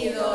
oído.